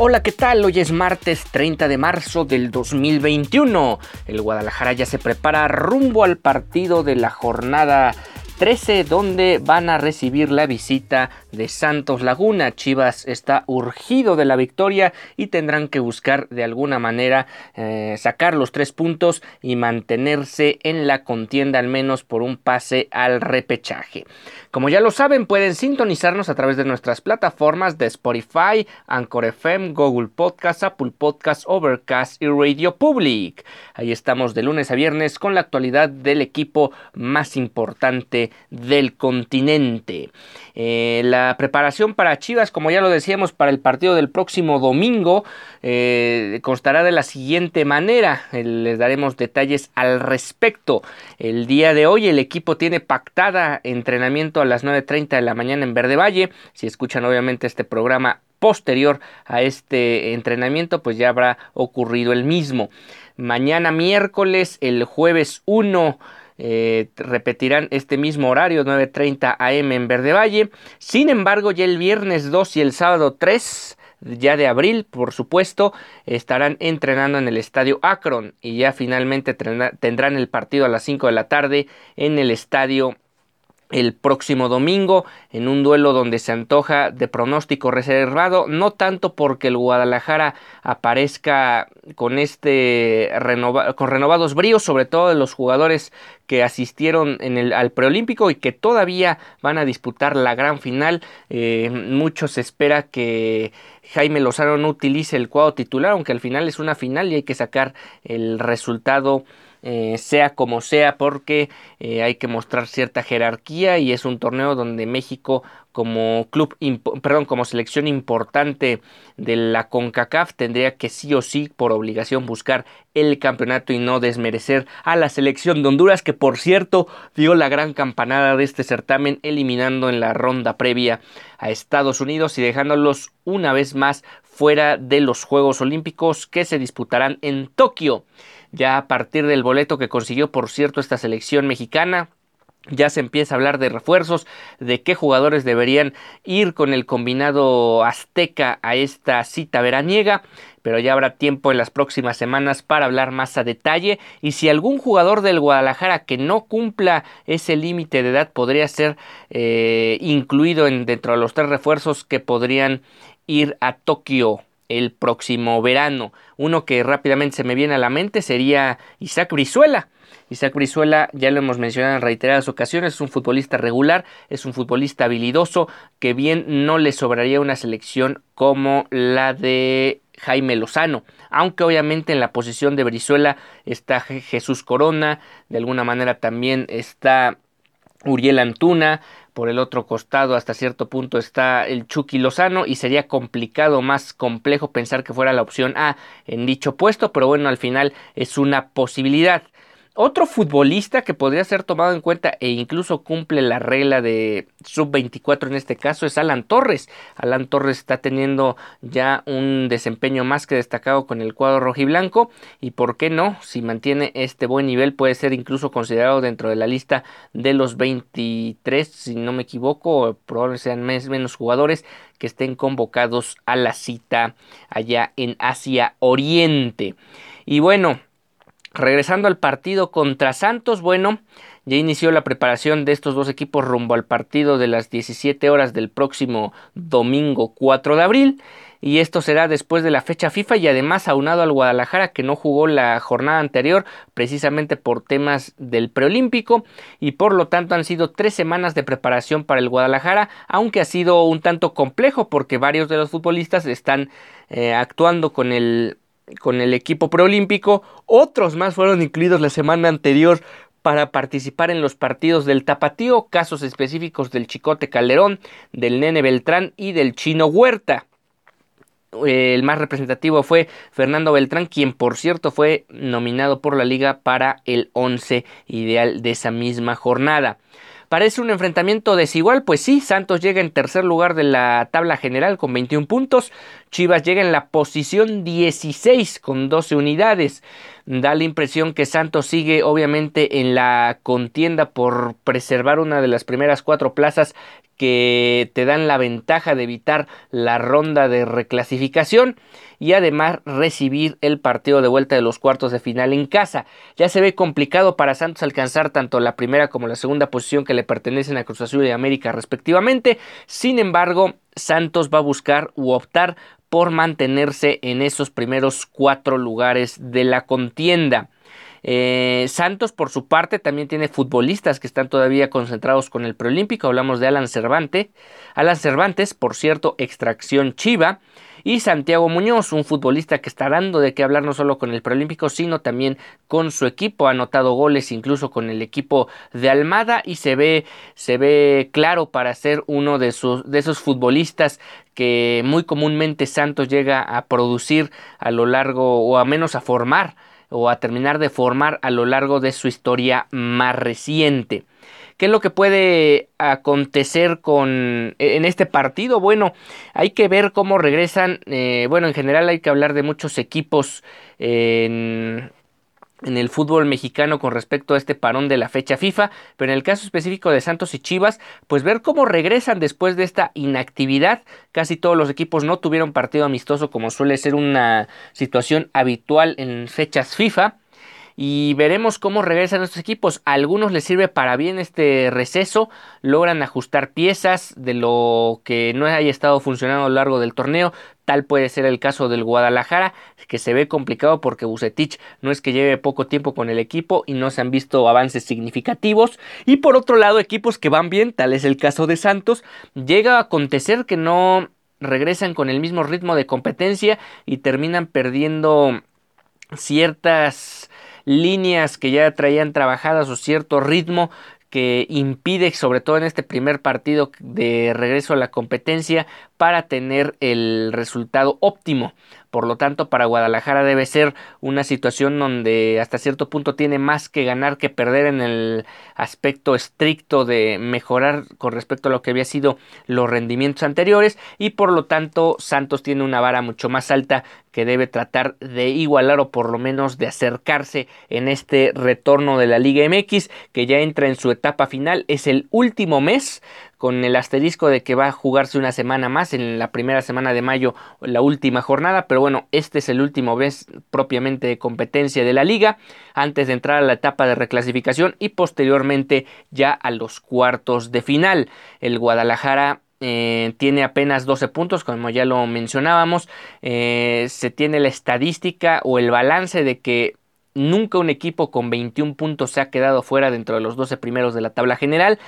Hola, ¿qué tal? Hoy es martes 30 de marzo del 2021. El Guadalajara ya se prepara rumbo al partido de la jornada 13 donde van a recibir la visita de Santos Laguna. Chivas está urgido de la victoria y tendrán que buscar de alguna manera eh, sacar los tres puntos y mantenerse en la contienda al menos por un pase al repechaje. Como ya lo saben, pueden sintonizarnos a través de nuestras plataformas de Spotify, Anchor FM, Google Podcast, Apple Podcast, Overcast y Radio Public. Ahí estamos de lunes a viernes con la actualidad del equipo más importante del continente. Eh, la preparación para Chivas, como ya lo decíamos, para el partido del próximo domingo eh, constará de la siguiente manera. les daremos detalles al respecto. El día de hoy el equipo tiene pactada entrenamiento a las 9.30 de la mañana en Verde Valle. Si escuchan obviamente este programa posterior a este entrenamiento, pues ya habrá ocurrido el mismo. Mañana miércoles, el jueves 1 eh, repetirán este mismo horario, 9.30 am en Verde Valle. Sin embargo, ya el viernes 2 y el sábado 3 ya de abril, por supuesto, estarán entrenando en el estadio Akron y ya finalmente tendrán el partido a las 5 de la tarde en el estadio el próximo domingo en un duelo donde se antoja de pronóstico reservado, no tanto porque el Guadalajara aparezca con este con renovados bríos, sobre todo de los jugadores que asistieron en el, al preolímpico y que todavía van a disputar la gran final. Eh, muchos espera que Jaime Lozano no utilice el cuadro titular, aunque al final es una final y hay que sacar el resultado eh, sea como sea, porque eh, hay que mostrar cierta jerarquía y es un torneo donde México como club, perdón, como selección importante de la CONCACAF tendría que sí o sí por obligación buscar el campeonato y no desmerecer a la selección de Honduras que por cierto dio la gran campanada de este certamen eliminando en la ronda previa a Estados Unidos y dejándolos una vez más fuera de los Juegos Olímpicos que se disputarán en Tokio ya a partir del boleto que consiguió, por cierto, esta selección mexicana. Ya se empieza a hablar de refuerzos, de qué jugadores deberían ir con el combinado azteca a esta cita veraniega, pero ya habrá tiempo en las próximas semanas para hablar más a detalle y si algún jugador del Guadalajara que no cumpla ese límite de edad podría ser eh, incluido en, dentro de los tres refuerzos que podrían ir a Tokio el próximo verano. Uno que rápidamente se me viene a la mente sería Isaac Brizuela. Isaac Brizuela, ya lo hemos mencionado en reiteradas ocasiones, es un futbolista regular, es un futbolista habilidoso, que bien no le sobraría una selección como la de Jaime Lozano, aunque obviamente en la posición de Brizuela está Jesús Corona, de alguna manera también está Uriel Antuna, por el otro costado hasta cierto punto está el Chucky Lozano y sería complicado, más complejo pensar que fuera la opción A en dicho puesto, pero bueno, al final es una posibilidad. Otro futbolista que podría ser tomado en cuenta e incluso cumple la regla de sub-24 en este caso es Alan Torres. Alan Torres está teniendo ya un desempeño más que destacado con el cuadro rojiblanco y por qué no, si mantiene este buen nivel puede ser incluso considerado dentro de la lista de los 23, si no me equivoco, probablemente sean menos jugadores que estén convocados a la cita allá en Asia Oriente. Y bueno, Regresando al partido contra Santos, bueno, ya inició la preparación de estos dos equipos rumbo al partido de las 17 horas del próximo domingo 4 de abril. y esto será después de la fecha FIFA y además aunado al Guadalajara que no jugó la jornada anterior precisamente por temas del preolímpico y por lo tanto han sido tres semanas de preparación para el Guadalajara aunque ha sido un tanto complejo porque varios de los futbolistas están eh, actuando con el con el equipo preolímpico otros más fueron incluidos la semana anterior para participar en los partidos del Tapatío, casos específicos del Chicote Calderón, del Nene Beltrán y del Chino Huerta el más representativo fue Fernando Beltrán, quien por cierto fue nominado por la liga para el 11 ideal de esa misma jornada. Parece un enfrentamiento desigual, pues sí, Santos llega en tercer lugar de la tabla general con 21 puntos, Chivas llega en la posición 16 con 12 unidades. Da la impresión que Santos sigue obviamente en la contienda por preservar una de las primeras cuatro plazas que te dan la ventaja de evitar la ronda de reclasificación y además recibir el partido de vuelta de los cuartos de final en casa. Ya se ve complicado para Santos alcanzar tanto la primera como la segunda posición que le pertenecen a Cruz Azul y América respectivamente. Sin embargo, Santos va a buscar u optar por mantenerse en esos primeros cuatro lugares de la contienda. Eh, Santos, por su parte, también tiene futbolistas que están todavía concentrados con el preolímpico. Hablamos de Alan Cervantes. Alan Cervantes, por cierto, extracción chiva. Y Santiago Muñoz, un futbolista que está dando de qué hablar no solo con el preolímpico, sino también con su equipo. Ha anotado goles incluso con el equipo de Almada y se ve, se ve claro para ser uno de, sus, de esos futbolistas que muy comúnmente Santos llega a producir a lo largo o a menos a formar o a terminar de formar a lo largo de su historia más reciente. ¿Qué es lo que puede acontecer con en este partido? Bueno, hay que ver cómo regresan. Eh, bueno, en general hay que hablar de muchos equipos en, en el fútbol mexicano con respecto a este parón de la fecha FIFA, pero en el caso específico de Santos y Chivas, pues ver cómo regresan después de esta inactividad. Casi todos los equipos no tuvieron partido amistoso como suele ser una situación habitual en fechas FIFA y veremos cómo regresan estos equipos. A algunos les sirve para bien este receso, logran ajustar piezas de lo que no haya estado funcionando a lo largo del torneo. Tal puede ser el caso del Guadalajara, que se ve complicado porque Bucetich no es que lleve poco tiempo con el equipo y no se han visto avances significativos. Y por otro lado, equipos que van bien, tal es el caso de Santos, llega a acontecer que no regresan con el mismo ritmo de competencia y terminan perdiendo ciertas líneas que ya traían trabajadas o cierto ritmo que impide, sobre todo en este primer partido de regreso a la competencia, para tener el resultado óptimo. Por lo tanto, para Guadalajara debe ser una situación donde hasta cierto punto tiene más que ganar que perder en el aspecto estricto de mejorar con respecto a lo que había sido los rendimientos anteriores y por lo tanto Santos tiene una vara mucho más alta que debe tratar de igualar o por lo menos de acercarse en este retorno de la Liga MX que ya entra en su etapa final. Es el último mes con el asterisco de que va a jugarse una semana más en la primera semana de mayo, la última jornada, pero bueno, este es el último mes propiamente de competencia de la liga, antes de entrar a la etapa de reclasificación y posteriormente ya a los cuartos de final. El Guadalajara eh, tiene apenas 12 puntos, como ya lo mencionábamos. Eh, se tiene la estadística o el balance de que nunca un equipo con 21 puntos se ha quedado fuera dentro de los 12 primeros de la tabla general.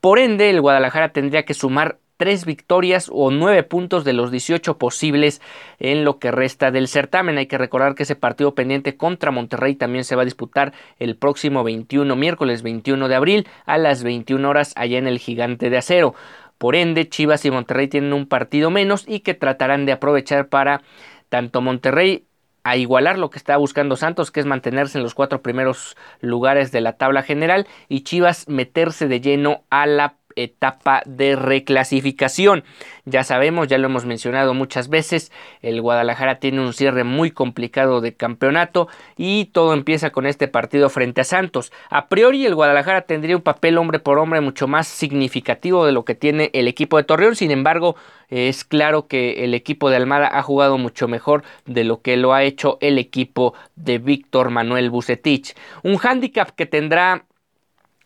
Por ende, el Guadalajara tendría que sumar tres victorias o nueve puntos de los 18 posibles en lo que resta del certamen. Hay que recordar que ese partido pendiente contra Monterrey también se va a disputar el próximo 21, miércoles 21 de abril a las 21 horas allá en el Gigante de Acero. Por ende, Chivas y Monterrey tienen un partido menos y que tratarán de aprovechar para tanto Monterrey a igualar lo que está buscando Santos, que es mantenerse en los cuatro primeros lugares de la tabla general, y Chivas meterse de lleno a la etapa de reclasificación. Ya sabemos, ya lo hemos mencionado muchas veces, el Guadalajara tiene un cierre muy complicado de campeonato y todo empieza con este partido frente a Santos. A priori el Guadalajara tendría un papel hombre por hombre mucho más significativo de lo que tiene el equipo de Torreón, sin embargo es claro que el equipo de Almada ha jugado mucho mejor de lo que lo ha hecho el equipo de Víctor Manuel Bucetich. Un hándicap que tendrá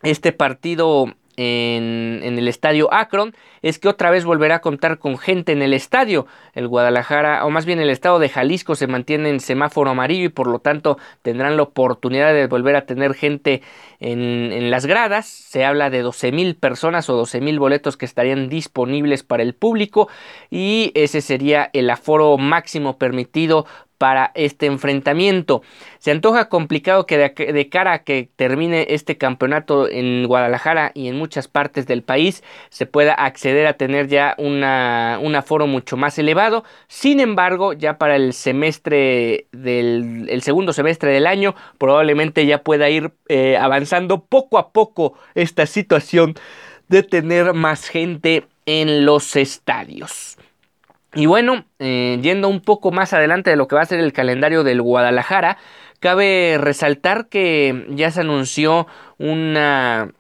este partido en, el estadio Akron es que otra vez volverá a contar con gente en el estadio. El Guadalajara, o más bien el estado de Jalisco, se mantiene en semáforo amarillo y por lo tanto tendrán la oportunidad de volver a tener gente en, en las gradas. Se habla de 12 mil personas o 12 mil boletos que estarían disponibles para el público y ese sería el aforo máximo permitido para este enfrentamiento. Se antoja complicado que de, cara a que termine este campeonato en Guadalajara y en muchas partes del país se pueda acceder a tener ya una, un aforo mucho más elevado. Sin embargo, ya para el semestre del el segundo semestre del año probablemente ya pueda ir eh, avanzando poco a poco esta situación de tener más gente en los estadios. Y bueno, eh, yendo un poco más adelante de lo que va a ser el calendario del Guadalajara, cabe resaltar que ya se anunció una,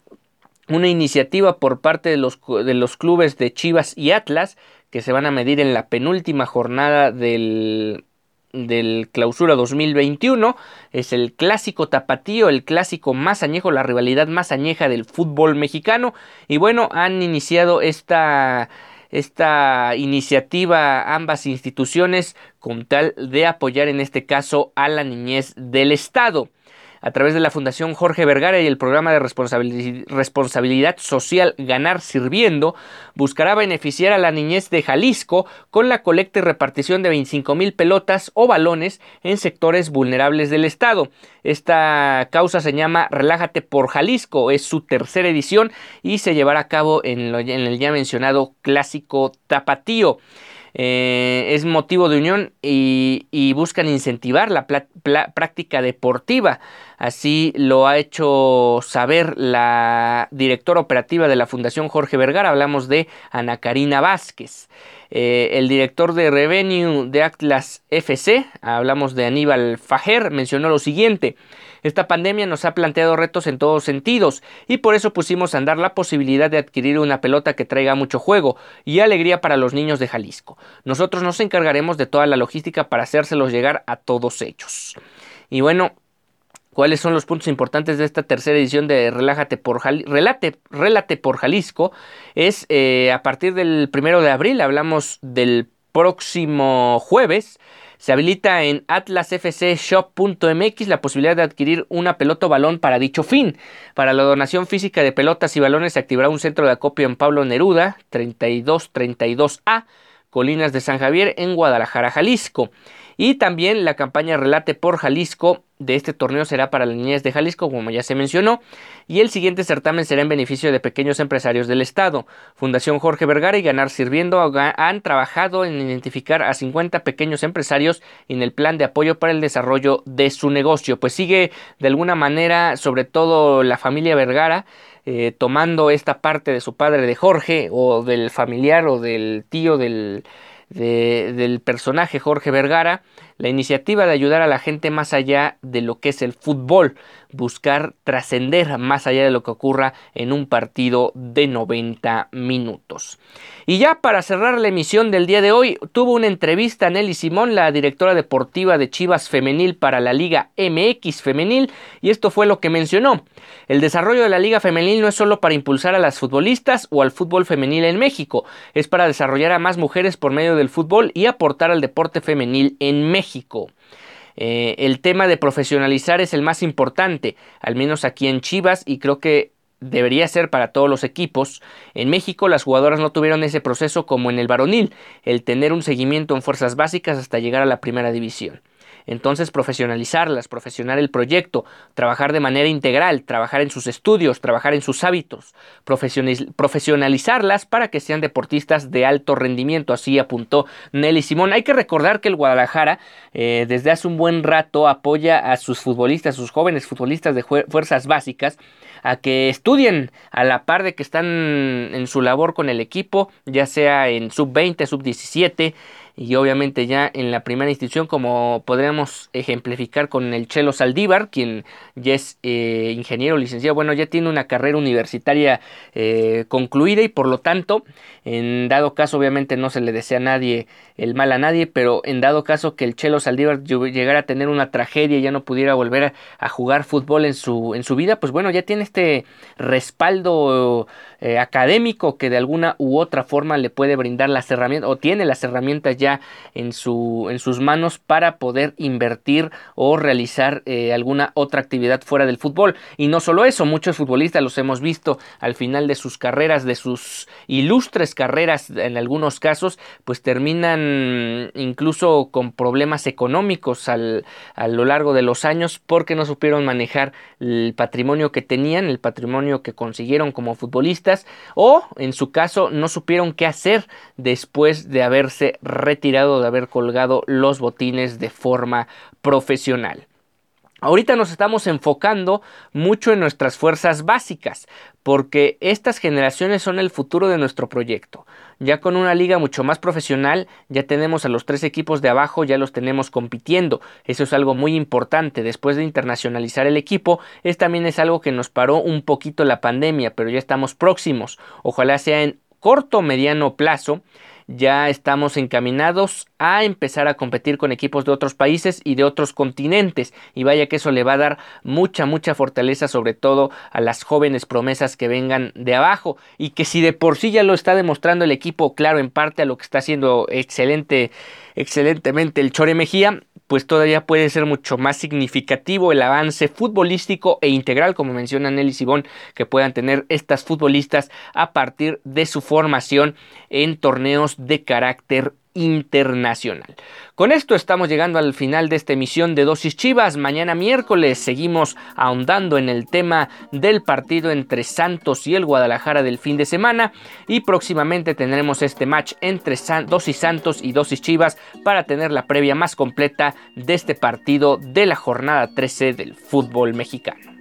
una iniciativa por parte de los, de los clubes de Chivas y Atlas que se van a medir en la penúltima jornada del, del clausura 2021 es el clásico tapatío, el clásico más añejo, la rivalidad más añeja del fútbol mexicano. Y bueno, han iniciado esta esta iniciativa ambas instituciones con tal de apoyar en este caso a la niñez del Estado a través de la Fundación Jorge Vergara y el programa de responsabilidad social Ganar Sirviendo, buscará beneficiar a la niñez de Jalisco con la colecta y repartición de 25 mil pelotas o balones en sectores vulnerables del Estado. Esta causa se llama Relájate por Jalisco, es su tercera edición y se llevará a cabo en, el ya mencionado clásico tapatío. Eh, es motivo de unión y, buscan incentivar la práctica deportiva. Así lo ha hecho saber la directora operativa de la Fundación Jorge Vergara. Hablamos de Ana Karina Vázquez. Eh, el director de Revenue de Atlas FC, hablamos de Aníbal Fajer, mencionó lo siguiente. Esta pandemia nos ha planteado retos en todos sentidos y por eso pusimos a andar la posibilidad de adquirir una pelota que traiga mucho juego y alegría para los niños de Jalisco. Nosotros nos encargaremos de toda la logística para hacérselos llegar a todos ellos. Y bueno, ¿Cuáles son los puntos importantes de esta tercera edición de Relájate por Relate, por Jalisco? Es eh, a partir del primero de abril, hablamos del próximo jueves, se habilita en atlasfcshop.mx la posibilidad de adquirir una pelota o balón para dicho fin. Para la donación física de pelotas y balones se activará un centro de acopio en Pablo Neruda, 3232A, Colinas de San Javier, en Guadalajara, Jalisco. Y también la campaña Relate por Jalisco de este torneo será para las niñas de Jalisco, como ya se mencionó, y el siguiente certamen será en beneficio de pequeños empresarios del Estado. Fundación Jorge Vergara y Ganar Sirviendo han trabajado en identificar a 50 pequeños empresarios en el plan de apoyo para el desarrollo de su negocio. Pues sigue de alguna manera, sobre todo la familia Vergara, eh, tomando esta parte de su padre de Jorge o del familiar o del tío del del personaje Jorge Vergara, la iniciativa de ayudar a la gente más allá de lo que es el fútbol, buscar trascender más allá de lo que ocurra en un partido de 90 minutos. Y ya para cerrar la emisión del día de hoy, tuvo una entrevista Nelly Simón, la directora deportiva de Chivas Femenil para la Liga MX Femenil, y esto fue lo que mencionó. El desarrollo de la Liga Femenil no es solo para impulsar a las futbolistas o al fútbol femenil en México, es para desarrollar a más mujeres por medio del fútbol y aportar al deporte femenil en México. Eh, el tema de profesionalizar es el más importante, al menos aquí en Chivas, y creo que debería ser para todos los equipos. En México las jugadoras no tuvieron ese proceso como en el varonil, el tener un seguimiento en fuerzas básicas hasta llegar a la primera división. Entonces profesionalizarlas, profesionar el proyecto, trabajar de manera integral, trabajar en sus estudios, trabajar en sus hábitos, profesionalizarlas para que sean deportistas de alto rendimiento, así apuntó Nelly Simón. Hay que recordar que el Guadalajara eh, desde hace un buen rato apoya a sus futbolistas, a sus jóvenes futbolistas de fuerzas básicas, a que estudien a la par de que están en su labor con el equipo, ya sea en sub 20, sub 17, y obviamente ya en la primera institución como podríamos ejemplificar con el Chelo Saldívar, quien ya es eh, ingeniero licenciado, bueno, ya tiene una carrera universitaria eh, concluida y por lo tanto, en dado caso, obviamente no se le desea a nadie el mal a nadie, pero en dado caso que el Chelo Saldívar llegara a tener una tragedia y ya no pudiera volver a, jugar fútbol en su, en su vida, pues bueno, ya tiene este respaldo eh, académico que de alguna u otra forma le puede brindar las herramientas o tiene las herramientas en sus manos para poder invertir o realizar eh, alguna otra actividad fuera del fútbol. Y no solo eso, muchos futbolistas los hemos visto al final de sus carreras, de sus ilustres carreras en algunos casos, pues terminan incluso con problemas económicos al, a lo largo de los años porque no supieron manejar el patrimonio que tenían, el patrimonio que consiguieron como futbolistas o en su caso no supieron qué hacer después de haberse retirado, de haber colgado los botines de forma profesional. Ahorita nos estamos enfocando mucho en nuestras fuerzas básicas, porque estas generaciones son el futuro de nuestro proyecto. Ya con una liga mucho más profesional, ya tenemos a los tres equipos de abajo, ya los tenemos compitiendo. Eso es algo muy importante. Después de internacionalizar el equipo, es también es algo que nos paró un poquito la pandemia, pero ya estamos próximos. Ojalá sea en corto o mediano plazo ya estamos encaminados a empezar a competir con equipos de otros países y de otros continentes. Y vaya que eso le va a dar mucha mucha fortaleza sobre todo a las jóvenes promesas que vengan de abajo. Y que si de por sí ya lo está demostrando el equipo claro en parte a lo que está haciendo excelente excelentemente el Chore Mejía pues todavía puede ser mucho más significativo el avance futbolístico e integral, como menciona Nelly Sibón, que puedan tener estas futbolistas a partir de su formación en torneos de carácter internacional. Con esto estamos llegando al final de esta emisión de Dosis Chivas. Mañana miércoles seguimos ahondando en el tema del partido entre Santos y el Guadalajara del fin de semana y próximamente tendremos este match entre Dosis Santos y Dosis Chivas para tener la previa más completa de este partido de la jornada 13 del fútbol mexicano.